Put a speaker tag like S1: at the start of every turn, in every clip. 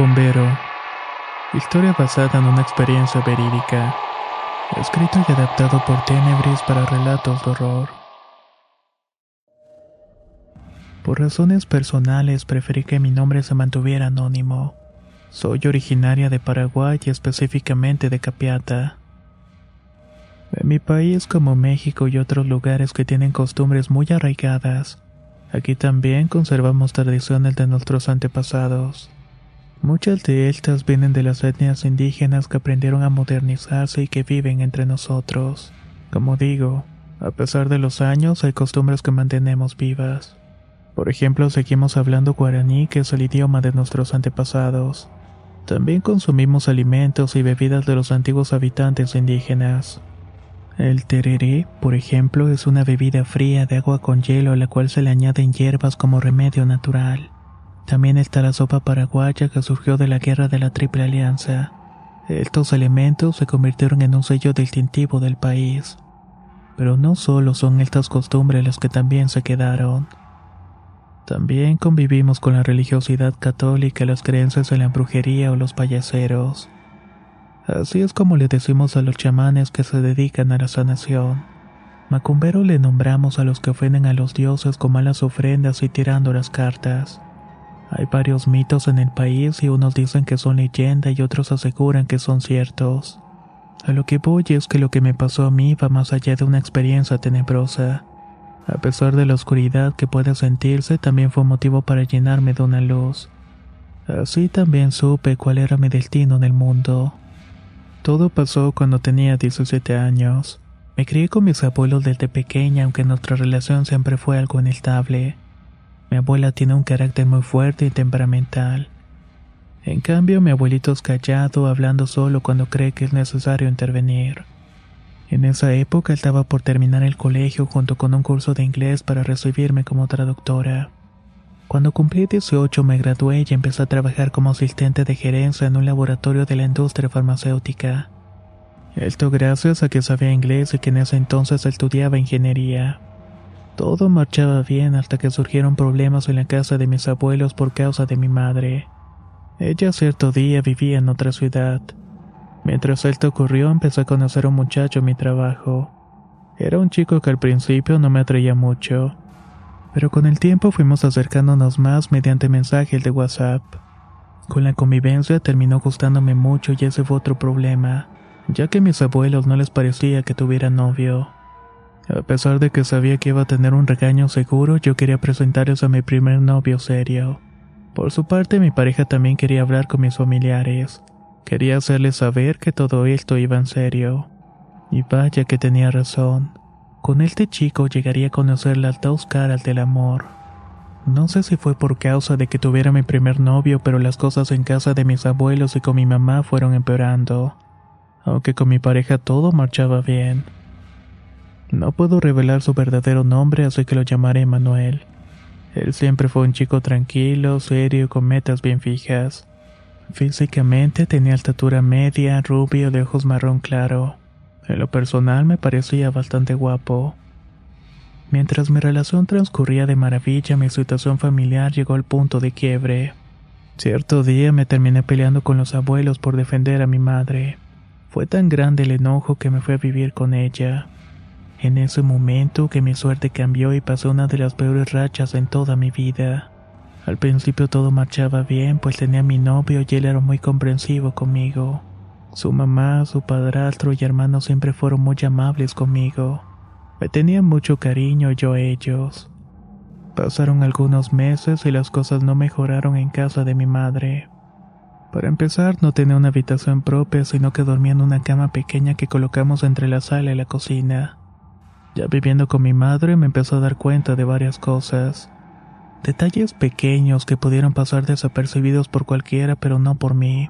S1: Bombero. Historia basada en una experiencia verídica. Escrito y adaptado por Tenebris para relatos de horror. Por razones personales preferí que mi nombre se mantuviera anónimo. Soy originaria de Paraguay y específicamente de Capiata. En mi país como México y otros lugares que tienen costumbres muy arraigadas, aquí también conservamos tradiciones de nuestros antepasados. Muchas de estas vienen de las etnias indígenas que aprendieron a modernizarse y que viven entre nosotros. Como digo, a pesar de los años hay costumbres que mantenemos vivas. Por ejemplo, seguimos hablando guaraní, que es el idioma de nuestros antepasados. También consumimos alimentos y bebidas de los antiguos habitantes indígenas. El tereré, por ejemplo, es una bebida fría de agua con hielo a la cual se le añaden hierbas como remedio natural. También está la sopa paraguaya que surgió de la guerra de la Triple Alianza. Estos elementos se convirtieron en un sello distintivo del país. Pero no solo son estas costumbres las que también se quedaron. También convivimos con la religiosidad católica, las creencias en la brujería o los payaseros. Así es como le decimos a los chamanes que se dedican a la sanación. Macumbero le nombramos a los que ofenden a los dioses con malas ofrendas y tirando las cartas. Hay varios mitos en el país y unos dicen que son leyenda y otros aseguran que son ciertos. A lo que voy es que lo que me pasó a mí va más allá de una experiencia tenebrosa. A pesar de la oscuridad que puede sentirse, también fue motivo para llenarme de una luz. Así también supe cuál era mi destino en el mundo. Todo pasó cuando tenía 17 años. Me crié con mis abuelos desde pequeña, aunque nuestra relación siempre fue algo inestable. Mi abuela tiene un carácter muy fuerte y temperamental. En cambio, mi abuelito es callado, hablando solo cuando cree que es necesario intervenir. En esa época estaba por terminar el colegio junto con un curso de inglés para recibirme como traductora. Cuando cumplí 18 me gradué y empecé a trabajar como asistente de gerencia en un laboratorio de la industria farmacéutica. Esto gracias a que sabía inglés y que en ese entonces estudiaba ingeniería. Todo marchaba bien hasta que surgieron problemas en la casa de mis abuelos por causa de mi madre. Ella cierto día vivía en otra ciudad. Mientras esto ocurrió empecé a conocer a un muchacho en mi trabajo. Era un chico que al principio no me atraía mucho, pero con el tiempo fuimos acercándonos más mediante mensajes de WhatsApp. Con la convivencia terminó gustándome mucho y ese fue otro problema, ya que a mis abuelos no les parecía que tuviera novio. A pesar de que sabía que iba a tener un regaño seguro, yo quería presentarles a mi primer novio serio. Por su parte, mi pareja también quería hablar con mis familiares. Quería hacerles saber que todo esto iba en serio. Y vaya que tenía razón. Con este chico llegaría a conocer las dos caras del amor. No sé si fue por causa de que tuviera mi primer novio, pero las cosas en casa de mis abuelos y con mi mamá fueron empeorando. Aunque con mi pareja todo marchaba bien. No puedo revelar su verdadero nombre, así que lo llamaré Manuel. Él siempre fue un chico tranquilo, serio, con metas bien fijas. Físicamente tenía estatura media, rubio, de ojos marrón claro. En lo personal me parecía bastante guapo. Mientras mi relación transcurría de maravilla, mi situación familiar llegó al punto de quiebre. Cierto día me terminé peleando con los abuelos por defender a mi madre. Fue tan grande el enojo que me fui a vivir con ella. En ese momento que mi suerte cambió y pasé una de las peores rachas en toda mi vida. Al principio todo marchaba bien, pues tenía a mi novio y él era muy comprensivo conmigo. Su mamá, su padrastro y hermano siempre fueron muy amables conmigo. Me tenían mucho cariño yo a ellos. Pasaron algunos meses y las cosas no mejoraron en casa de mi madre. Para empezar, no tenía una habitación propia, sino que dormía en una cama pequeña que colocamos entre la sala y la cocina. Ya viviendo con mi madre me empezó a dar cuenta de varias cosas. Detalles pequeños que pudieron pasar desapercibidos por cualquiera, pero no por mí.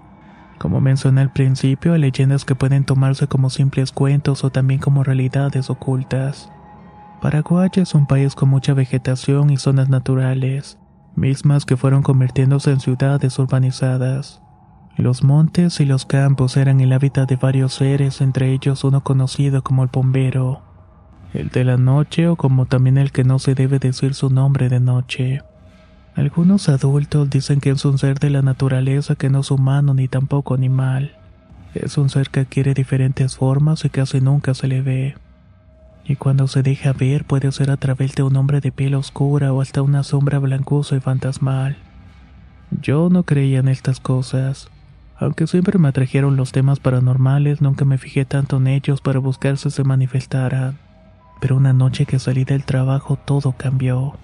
S1: Como mencioné al principio, hay leyendas que pueden tomarse como simples cuentos o también como realidades ocultas. Paraguay es un país con mucha vegetación y zonas naturales, mismas que fueron convirtiéndose en ciudades urbanizadas. Los montes y los campos eran el hábitat de varios seres, entre ellos uno conocido como el bombero, el de la noche o como también el que no se debe decir su nombre de noche. Algunos adultos dicen que es un ser de la naturaleza que no es humano ni tampoco animal. Es un ser que adquiere diferentes formas y casi nunca se le ve. Y cuando se deja ver puede ser a través de un hombre de piel oscura o hasta una sombra blancuza y fantasmal. Yo no creía en estas cosas. Aunque siempre me atrajeron los temas paranormales, nunca me fijé tanto en ellos para buscar si se manifestaran. Pero una noche que salí del trabajo todo cambió.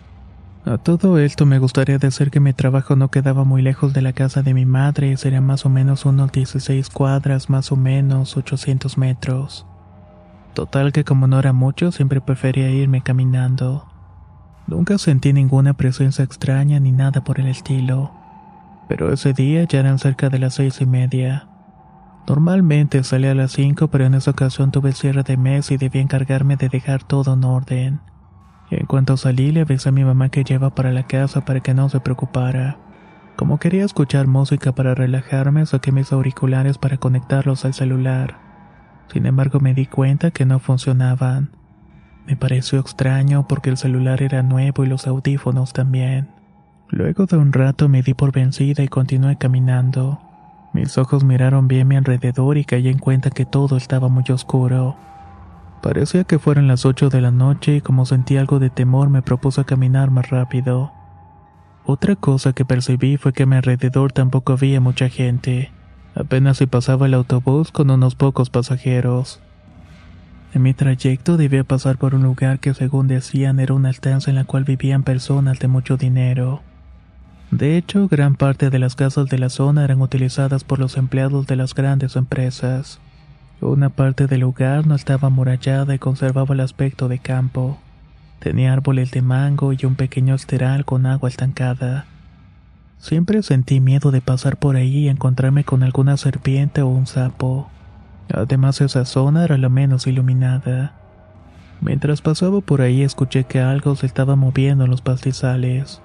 S1: A todo esto me gustaría decir que mi trabajo no quedaba muy lejos de la casa de mi madre, sería más o menos unos 16 cuadras, más o menos 800 metros. Total que como no era mucho, siempre prefería irme caminando. Nunca sentí ninguna presencia extraña ni nada por el estilo. Pero ese día ya eran cerca de las seis y media. Normalmente salía a las cinco, pero en esa ocasión tuve cierre de mes y debía encargarme de dejar todo en orden. En cuanto salí, le avisé a mi mamá que lleva para la casa para que no se preocupara. Como quería escuchar música para relajarme, saqué mis auriculares para conectarlos al celular. Sin embargo, me di cuenta que no funcionaban. Me pareció extraño porque el celular era nuevo y los audífonos también. Luego de un rato me di por vencida y continué caminando. Mis ojos miraron bien mi alrededor y caí en cuenta que todo estaba muy oscuro. Parecía que fueran las ocho de la noche y como sentí algo de temor me propuse caminar más rápido. Otra cosa que percibí fue que a mi alrededor tampoco había mucha gente. Apenas si pasaba el autobús con unos pocos pasajeros. En mi trayecto debía pasar por un lugar que según decían era una estancia en la cual vivían personas de mucho dinero. De hecho, gran parte de las casas de la zona eran utilizadas por los empleados de las grandes empresas. Una parte del lugar no estaba amurallada y conservaba el aspecto de campo. Tenía árboles de mango y un pequeño esteral con agua estancada. Siempre sentí miedo de pasar por ahí y encontrarme con alguna serpiente o un sapo. Además esa zona era la menos iluminada. Mientras pasaba por ahí escuché que algo se estaba moviendo en los pastizales.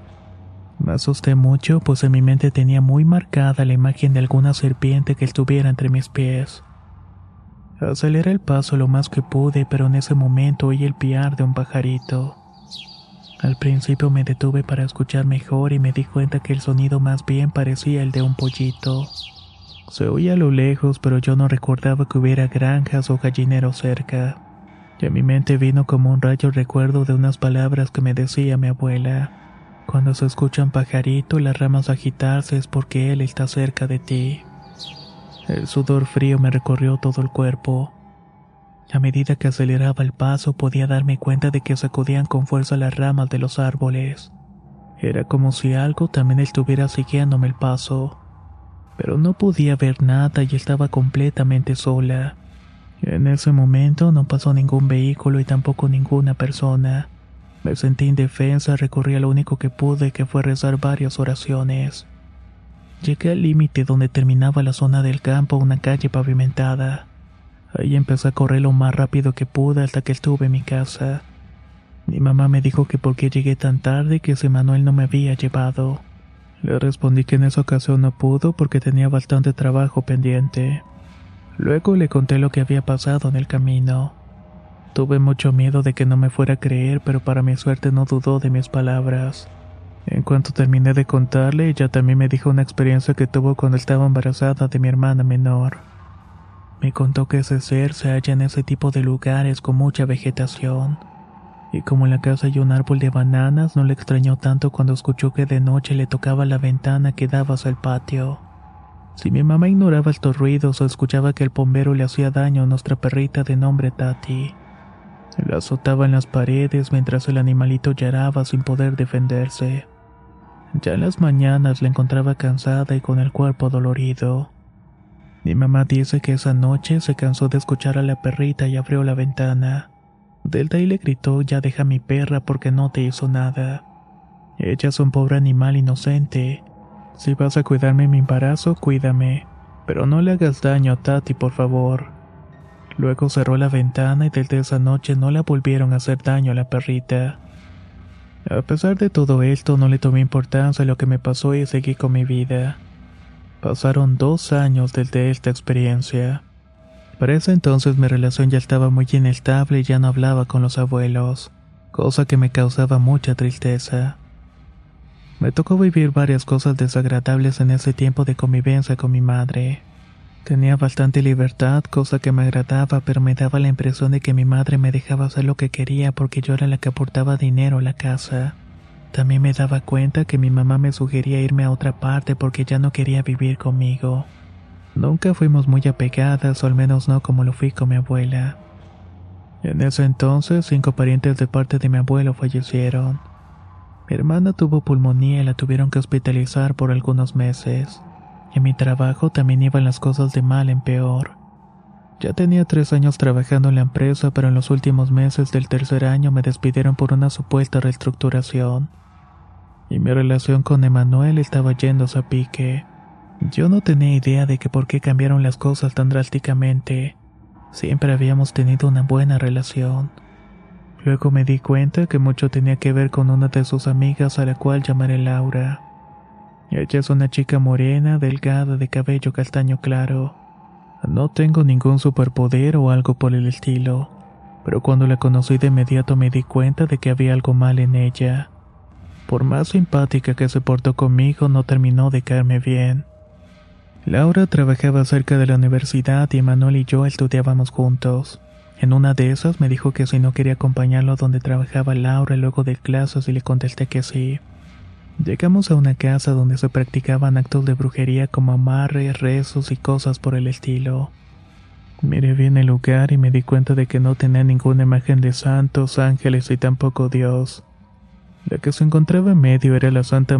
S1: Me asusté mucho pues en mi mente tenía muy marcada la imagen de alguna serpiente que estuviera entre mis pies. Aceleré el paso lo más que pude, pero en ese momento oí el piar de un pajarito. Al principio me detuve para escuchar mejor y me di cuenta que el sonido más bien parecía el de un pollito. Se oía a lo lejos, pero yo no recordaba que hubiera granjas o gallineros cerca. Y a mi mente vino como un rayo recuerdo de unas palabras que me decía mi abuela. Cuando se escucha un pajarito y las ramas agitarse es porque él está cerca de ti. El sudor frío me recorrió todo el cuerpo. A medida que aceleraba el paso podía darme cuenta de que sacudían con fuerza las ramas de los árboles. Era como si algo también estuviera siguiéndome el paso. Pero no podía ver nada y estaba completamente sola. En ese momento no pasó ningún vehículo y tampoco ninguna persona. Me sentí indefensa, recorrí a lo único que pude, que fue rezar varias oraciones. Llegué al límite donde terminaba la zona del campo, una calle pavimentada. Ahí empecé a correr lo más rápido que pude hasta que estuve en mi casa. Mi mamá me dijo que por qué llegué tan tarde que ese Manuel no me había llevado. Le respondí que en esa ocasión no pudo porque tenía bastante trabajo pendiente. Luego le conté lo que había pasado en el camino. Tuve mucho miedo de que no me fuera a creer, pero para mi suerte no dudó de mis palabras. En cuanto terminé de contarle, ella también me dijo una experiencia que tuvo cuando estaba embarazada de mi hermana menor. Me contó que ese ser se halla en ese tipo de lugares con mucha vegetación. Y como en la casa hay un árbol de bananas, no le extrañó tanto cuando escuchó que de noche le tocaba la ventana que daba hacia el patio. Si mi mamá ignoraba estos ruidos o escuchaba que el bombero le hacía daño a nuestra perrita de nombre Tati, la azotaba en las paredes mientras el animalito lloraba sin poder defenderse. Ya en las mañanas la encontraba cansada y con el cuerpo dolorido. Mi mamá dice que esa noche se cansó de escuchar a la perrita y abrió la ventana. Delta y le gritó ya deja mi perra porque no te hizo nada. Ella es un pobre animal inocente. Si vas a cuidarme mi embarazo, cuídame. Pero no le hagas daño a Tati, por favor. Luego cerró la ventana y desde esa noche no la volvieron a hacer daño a la perrita. A pesar de todo esto, no le tomé importancia a lo que me pasó y seguí con mi vida. Pasaron dos años desde esta experiencia. Para ese entonces mi relación ya estaba muy inestable y ya no hablaba con los abuelos, cosa que me causaba mucha tristeza. Me tocó vivir varias cosas desagradables en ese tiempo de convivencia con mi madre. Tenía bastante libertad, cosa que me agradaba, pero me daba la impresión de que mi madre me dejaba hacer lo que quería porque yo era la que aportaba dinero a la casa. También me daba cuenta que mi mamá me sugería irme a otra parte porque ya no quería vivir conmigo. Nunca fuimos muy apegadas, o al menos no como lo fui con mi abuela. En ese entonces, cinco parientes de parte de mi abuelo fallecieron. Mi hermana tuvo pulmonía y la tuvieron que hospitalizar por algunos meses. En mi trabajo también iban las cosas de mal en peor. Ya tenía tres años trabajando en la empresa, pero en los últimos meses del tercer año me despidieron por una supuesta reestructuración. Y mi relación con Emanuel estaba yéndose a pique. Yo no tenía idea de que por qué cambiaron las cosas tan drásticamente. Siempre habíamos tenido una buena relación. Luego me di cuenta que mucho tenía que ver con una de sus amigas a la cual llamaré Laura. Ella es una chica morena, delgada, de cabello castaño claro. No tengo ningún superpoder o algo por el estilo, pero cuando la conocí de inmediato me di cuenta de que había algo mal en ella. Por más simpática que se portó conmigo, no terminó de caerme bien. Laura trabajaba cerca de la universidad y Manuel y yo estudiábamos juntos. En una de esas me dijo que si no quería acompañarlo donde trabajaba Laura luego de clases y le contesté que sí. Llegamos a una casa donde se practicaban actos de brujería como amarres, rezos y cosas por el estilo. Miré bien el lugar y me di cuenta de que no tenía ninguna imagen de santos, ángeles y tampoco Dios. La que se encontraba en medio era la Santa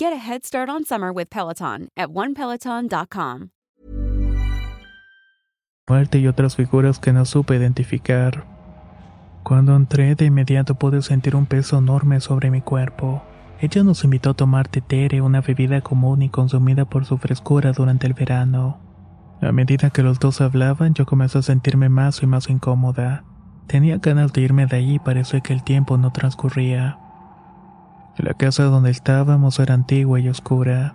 S2: Get a head start on summer with Peloton at onepeloton.com.
S1: muerte y otras figuras que no supe identificar. Cuando entré de inmediato pude sentir un peso enorme sobre mi cuerpo. Ella nos invitó a tomar tetere, una bebida común y consumida por su frescura durante el verano. A medida que los dos hablaban, yo comencé a sentirme más y más incómoda. Tenía ganas de irme de y parecía que el tiempo no transcurría. La casa donde estábamos era antigua y oscura.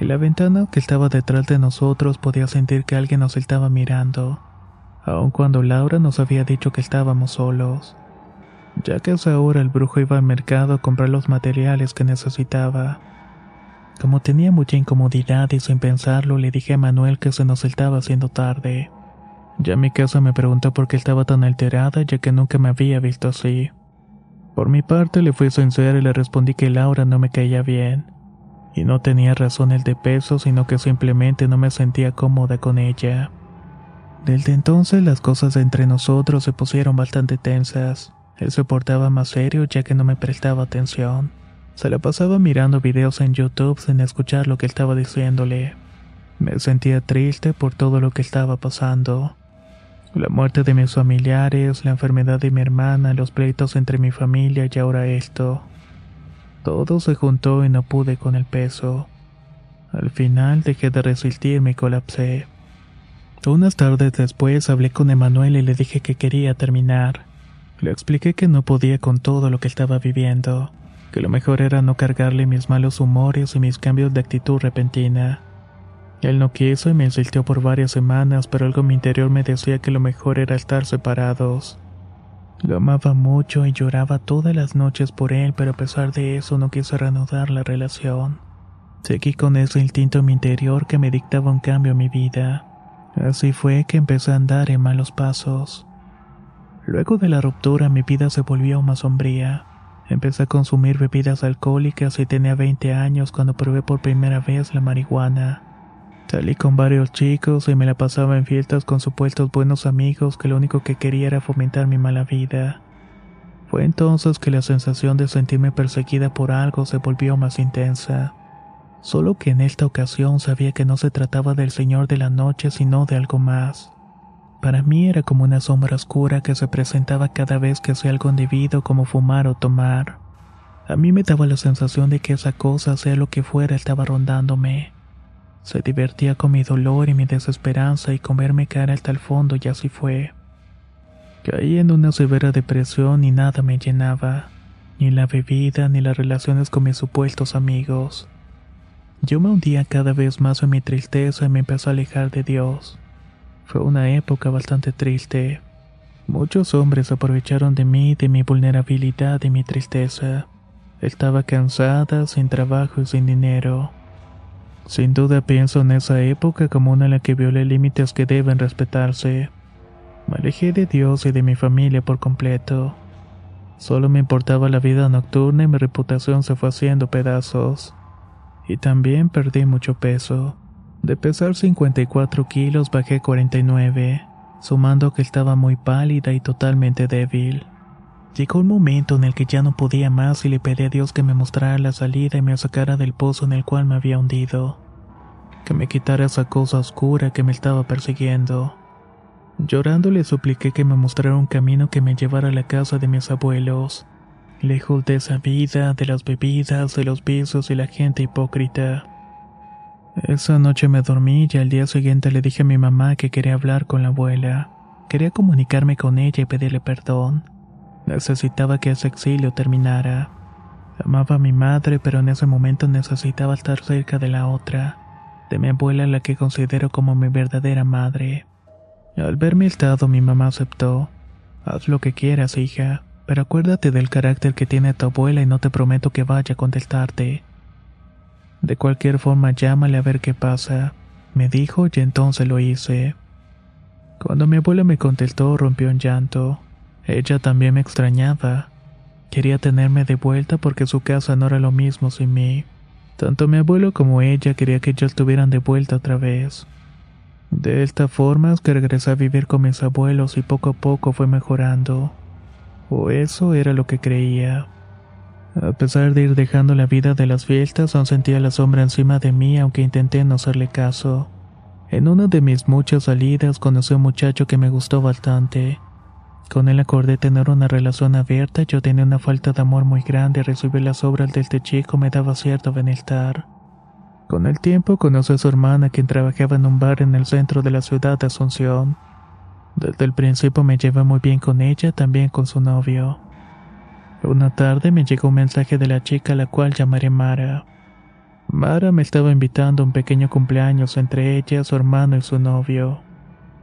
S1: En la ventana que estaba detrás de nosotros podía sentir que alguien nos estaba mirando, aun cuando Laura nos había dicho que estábamos solos, ya que a esa hora el brujo iba al mercado a comprar los materiales que necesitaba. Como tenía mucha incomodidad y sin pensarlo, le dije a Manuel que se nos estaba haciendo tarde. Ya mi casa me preguntó por qué estaba tan alterada, ya que nunca me había visto así. Por mi parte le fui sincero y le respondí que Laura no me caía bien. Y no tenía razones de peso, sino que simplemente no me sentía cómoda con ella. Desde entonces las cosas entre nosotros se pusieron bastante tensas. Él se portaba más serio ya que no me prestaba atención. Se la pasaba mirando videos en YouTube sin escuchar lo que estaba diciéndole. Me sentía triste por todo lo que estaba pasando. La muerte de mis familiares, la enfermedad de mi hermana, los pleitos entre mi familia y ahora esto. Todo se juntó y no pude con el peso. Al final dejé de resistirme y colapsé. Unas tardes después hablé con Emanuel y le dije que quería terminar. Le expliqué que no podía con todo lo que estaba viviendo, que lo mejor era no cargarle mis malos humores y mis cambios de actitud repentina. Él no quiso y me insistió por varias semanas, pero algo en mi interior me decía que lo mejor era estar separados. Lo amaba mucho y lloraba todas las noches por él, pero a pesar de eso no quise reanudar la relación. Seguí con ese instinto en mi interior que me dictaba un cambio en mi vida. Así fue que empecé a andar en malos pasos. Luego de la ruptura mi vida se volvió más sombría. Empecé a consumir bebidas alcohólicas y tenía 20 años cuando probé por primera vez la marihuana. Salí con varios chicos y me la pasaba en fiestas con supuestos buenos amigos que lo único que quería era fomentar mi mala vida. Fue entonces que la sensación de sentirme perseguida por algo se volvió más intensa. Solo que en esta ocasión sabía que no se trataba del Señor de la Noche sino de algo más. Para mí era como una sombra oscura que se presentaba cada vez que hacía algo indebido como fumar o tomar. A mí me daba la sensación de que esa cosa, sea lo que fuera, estaba rondándome. Se divertía con mi dolor y mi desesperanza y con verme caer hasta el fondo y así fue. Caí en una severa depresión y nada me llenaba, ni la bebida ni las relaciones con mis supuestos amigos. Yo me hundía cada vez más en mi tristeza y me empecé a alejar de Dios. Fue una época bastante triste. Muchos hombres aprovecharon de mí, de mi vulnerabilidad y mi tristeza. Estaba cansada, sin trabajo y sin dinero. Sin duda pienso en esa época como una en la que violé límites que deben respetarse. Me alejé de Dios y de mi familia por completo. Solo me importaba la vida nocturna y mi reputación se fue haciendo pedazos. Y también perdí mucho peso. De pesar 54 kilos bajé 49, sumando que estaba muy pálida y totalmente débil. Llegó un momento en el que ya no podía más y le pedí a Dios que me mostrara la salida y me sacara del pozo en el cual me había hundido. Que me quitara esa cosa oscura que me estaba persiguiendo. Llorando le supliqué que me mostrara un camino que me llevara a la casa de mis abuelos, lejos de esa vida, de las bebidas, de los besos y la gente hipócrita. Esa noche me dormí y al día siguiente le dije a mi mamá que quería hablar con la abuela. Quería comunicarme con ella y pedirle perdón. Necesitaba que ese exilio terminara. Amaba a mi madre, pero en ese momento necesitaba estar cerca de la otra, de mi abuela la que considero como mi verdadera madre. Al ver mi estado, mi mamá aceptó. Haz lo que quieras, hija, pero acuérdate del carácter que tiene tu abuela y no te prometo que vaya a contestarte. De cualquier forma, llámale a ver qué pasa, me dijo y entonces lo hice. Cuando mi abuela me contestó, rompió en llanto. Ella también me extrañaba. Quería tenerme de vuelta porque su casa no era lo mismo sin mí. Tanto mi abuelo como ella quería que yo estuvieran de vuelta otra vez. De esta forma es que regresé a vivir con mis abuelos y poco a poco fue mejorando. O eso era lo que creía. A pesar de ir dejando la vida de las fiestas, aún sentía la sombra encima de mí aunque intenté no hacerle caso. En una de mis muchas salidas conocí a un muchacho que me gustó bastante. Con él acordé tener una relación abierta, yo tenía una falta de amor muy grande recibir las obras de este chico me daba cierto bienestar. Con el tiempo conocí a su hermana quien trabajaba en un bar en el centro de la ciudad de Asunción. Desde el principio me llevé muy bien con ella, también con su novio. Una tarde me llegó un mensaje de la chica a la cual llamaré Mara. Mara me estaba invitando a un pequeño cumpleaños entre ella, su hermano y su novio.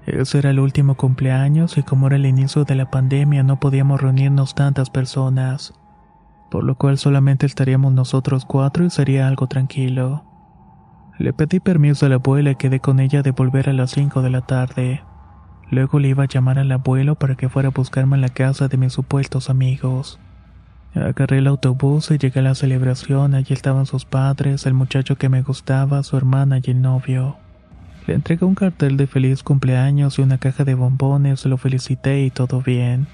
S1: Ese era el último cumpleaños y como era el inicio de la pandemia no podíamos reunirnos tantas personas, por lo cual solamente estaríamos nosotros cuatro y sería algo tranquilo. Le pedí permiso a la abuela y quedé con ella de volver a las cinco de la tarde. Luego le iba a llamar al abuelo para que fuera a buscarme a la casa de mis supuestos amigos. Agarré el autobús y llegué a la celebración. Allí estaban sus padres, el muchacho que me gustaba, su hermana y el novio. Le entregué un cartel de feliz cumpleaños y una caja de bombones, lo felicité y todo bien.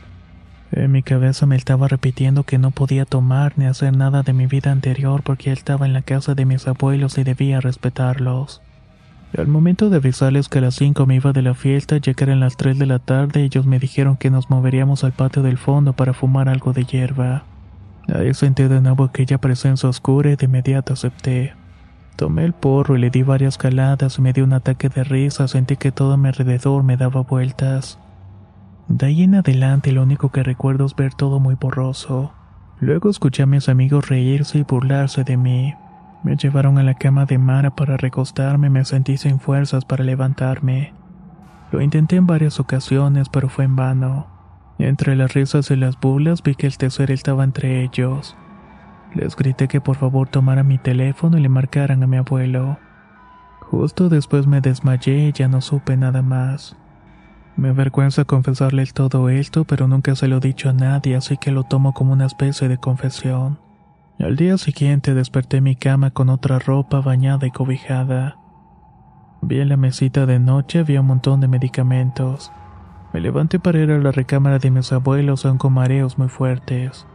S1: En mi cabeza me estaba repitiendo que no podía tomar ni hacer nada de mi vida anterior porque él estaba en la casa de mis abuelos y debía respetarlos. Al momento de avisarles que a las 5 me iba de la fiesta, ya que eran las 3 de la tarde, ellos me dijeron que nos moveríamos al patio del fondo para fumar algo de hierba. Ahí sentí de nuevo aquella presencia oscura y de inmediato acepté. Tomé el porro y le di varias caladas y me dio un ataque de risa, sentí que todo a mi alrededor me daba vueltas. De ahí en adelante lo único que recuerdo es ver todo muy borroso. Luego escuché a mis amigos reírse y burlarse de mí. Me llevaron a la cama de Mara para recostarme me sentí sin fuerzas para levantarme. Lo intenté en varias ocasiones, pero fue en vano. Entre las risas y las burlas vi que el tercer estaba entre ellos. Les grité que por favor tomaran mi teléfono y le marcaran a mi abuelo. Justo después me desmayé y ya no supe nada más. Me avergüenza confesarles todo esto, pero nunca se lo he dicho a nadie, así que lo tomo como una especie de confesión. Al día siguiente desperté mi cama con otra ropa bañada y cobijada. Vi en la mesita de noche había un montón de medicamentos. Me levanté para ir a la recámara de mis abuelos aún con mareos muy fuertes.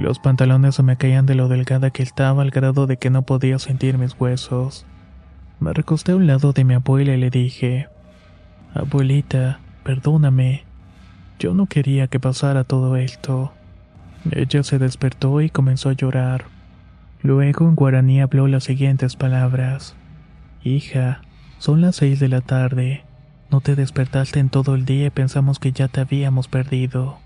S1: Los pantalones se me caían de lo delgada que estaba al grado de que no podía sentir mis huesos. Me recosté a un lado de mi abuela y le dije, Abuelita, perdóname. Yo no quería que pasara todo esto. Ella se despertó y comenzó a llorar. Luego en guaraní habló las siguientes palabras. Hija, son las seis de la tarde. No te despertaste en todo el día y pensamos que ya te habíamos perdido.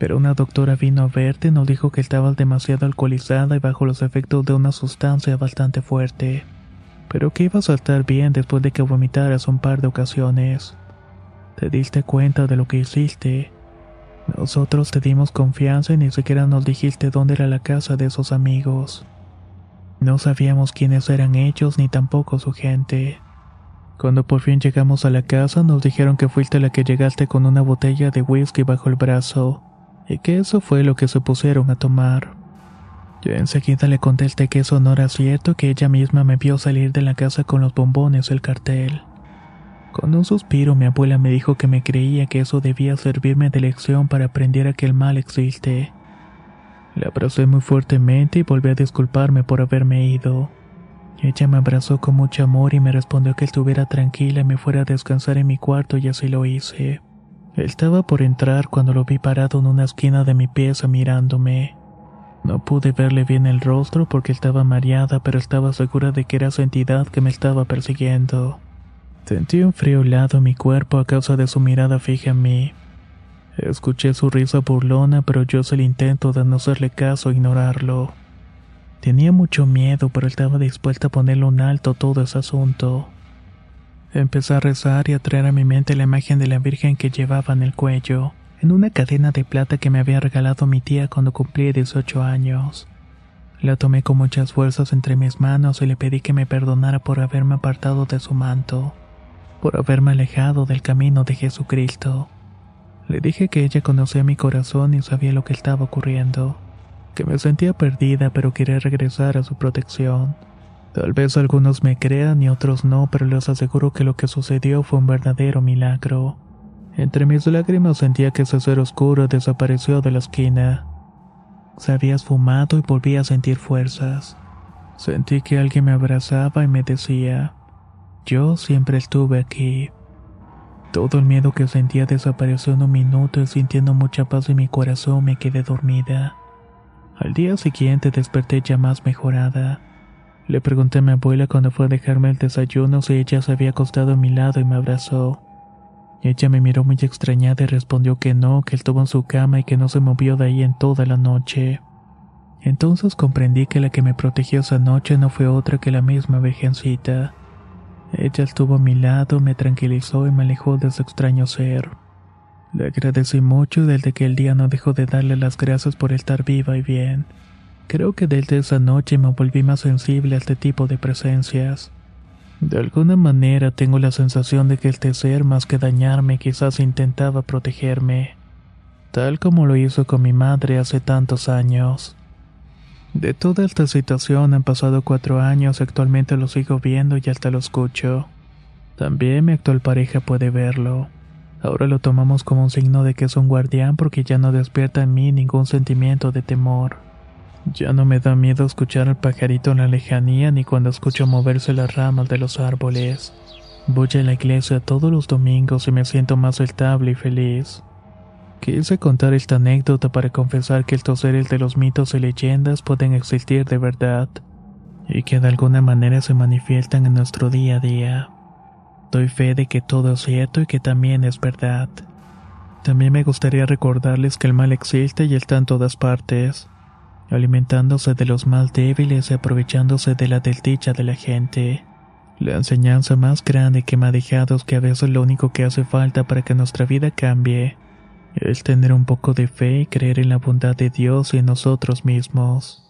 S1: Pero una doctora vino a verte y nos dijo que estabas demasiado alcoholizada y bajo los efectos de una sustancia bastante fuerte. Pero que ibas a estar bien después de que vomitaras un par de ocasiones. Te diste cuenta de lo que hiciste. Nosotros te dimos confianza y ni siquiera nos dijiste dónde era la casa de esos amigos. No sabíamos quiénes eran ellos ni tampoco su gente. Cuando por fin llegamos a la casa nos dijeron que fuiste la que llegaste con una botella de whisky bajo el brazo y que eso fue lo que se pusieron a tomar. Yo enseguida le contesté que eso no era cierto, que ella misma me vio salir de la casa con los bombones y el cartel. Con un suspiro mi abuela me dijo que me creía que eso debía servirme de lección para aprender a que el mal existe. La abracé muy fuertemente y volví a disculparme por haberme ido. Ella me abrazó con mucho amor y me respondió que estuviera tranquila y me fuera a descansar en mi cuarto y así lo hice. Estaba por entrar cuando lo vi parado en una esquina de mi pieza mirándome. No pude verle bien el rostro porque estaba mareada, pero estaba segura de que era su entidad que me estaba persiguiendo. Sentí un frío helado en mi cuerpo a causa de su mirada fija en mí. Escuché su risa burlona, pero yo hice el intento de no hacerle caso e ignorarlo. Tenía mucho miedo, pero estaba dispuesta a ponerle un alto a todo ese asunto. Empecé a rezar y a traer a mi mente la imagen de la Virgen que llevaba en el cuello, en una cadena de plata que me había regalado mi tía cuando cumplí 18 años. La tomé con muchas fuerzas entre mis manos y le pedí que me perdonara por haberme apartado de su manto, por haberme alejado del camino de Jesucristo. Le dije que ella conocía mi corazón y sabía lo que estaba ocurriendo, que me sentía perdida pero quería regresar a su protección. Tal vez algunos me crean y otros no, pero les aseguro que lo que sucedió fue un verdadero milagro. Entre mis lágrimas sentía que ese ser oscuro desapareció de la esquina. Se había esfumado y volví a sentir fuerzas. Sentí que alguien me abrazaba y me decía, yo siempre estuve aquí. Todo el miedo que sentía desapareció en un minuto y sintiendo mucha paz en mi corazón me quedé dormida. Al día siguiente desperté ya más mejorada. Le pregunté a mi abuela cuando fue a dejarme el desayuno si ella se había acostado a mi lado y me abrazó. Ella me miró muy extrañada y respondió que no, que estuvo en su cama y que no se movió de ahí en toda la noche. Entonces comprendí que la que me protegió esa noche no fue otra que la misma virgencita. Ella estuvo a mi lado, me tranquilizó y me alejó de ese extraño ser. Le agradecí mucho desde aquel día no dejó de darle las gracias por estar viva y bien. Creo que desde esa noche me volví más sensible a este tipo de presencias. De alguna manera tengo la sensación de que este ser, más que dañarme, quizás intentaba protegerme, tal como lo hizo con mi madre hace tantos años. De toda esta situación han pasado cuatro años, actualmente lo sigo viendo y hasta lo escucho. También mi actual pareja puede verlo. Ahora lo tomamos como un signo de que es un guardián porque ya no despierta en mí ningún sentimiento de temor. Ya no me da miedo escuchar al pajarito en la lejanía ni cuando escucho moverse las ramas de los árboles. Voy a la iglesia todos los domingos y me siento más estable y feliz. Quise contar esta anécdota para confesar que estos seres de los mitos y leyendas pueden existir de verdad y que de alguna manera se manifiestan en nuestro día a día. Doy fe de que todo es cierto y que también es verdad. También me gustaría recordarles que el mal existe y está en todas partes, alimentándose de los más débiles y aprovechándose de la desdicha de la gente. La enseñanza más grande que me ha dejado es que a veces lo único que hace falta para que nuestra vida cambie es tener un poco de fe y creer en la bondad de Dios y en nosotros mismos.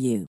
S3: you.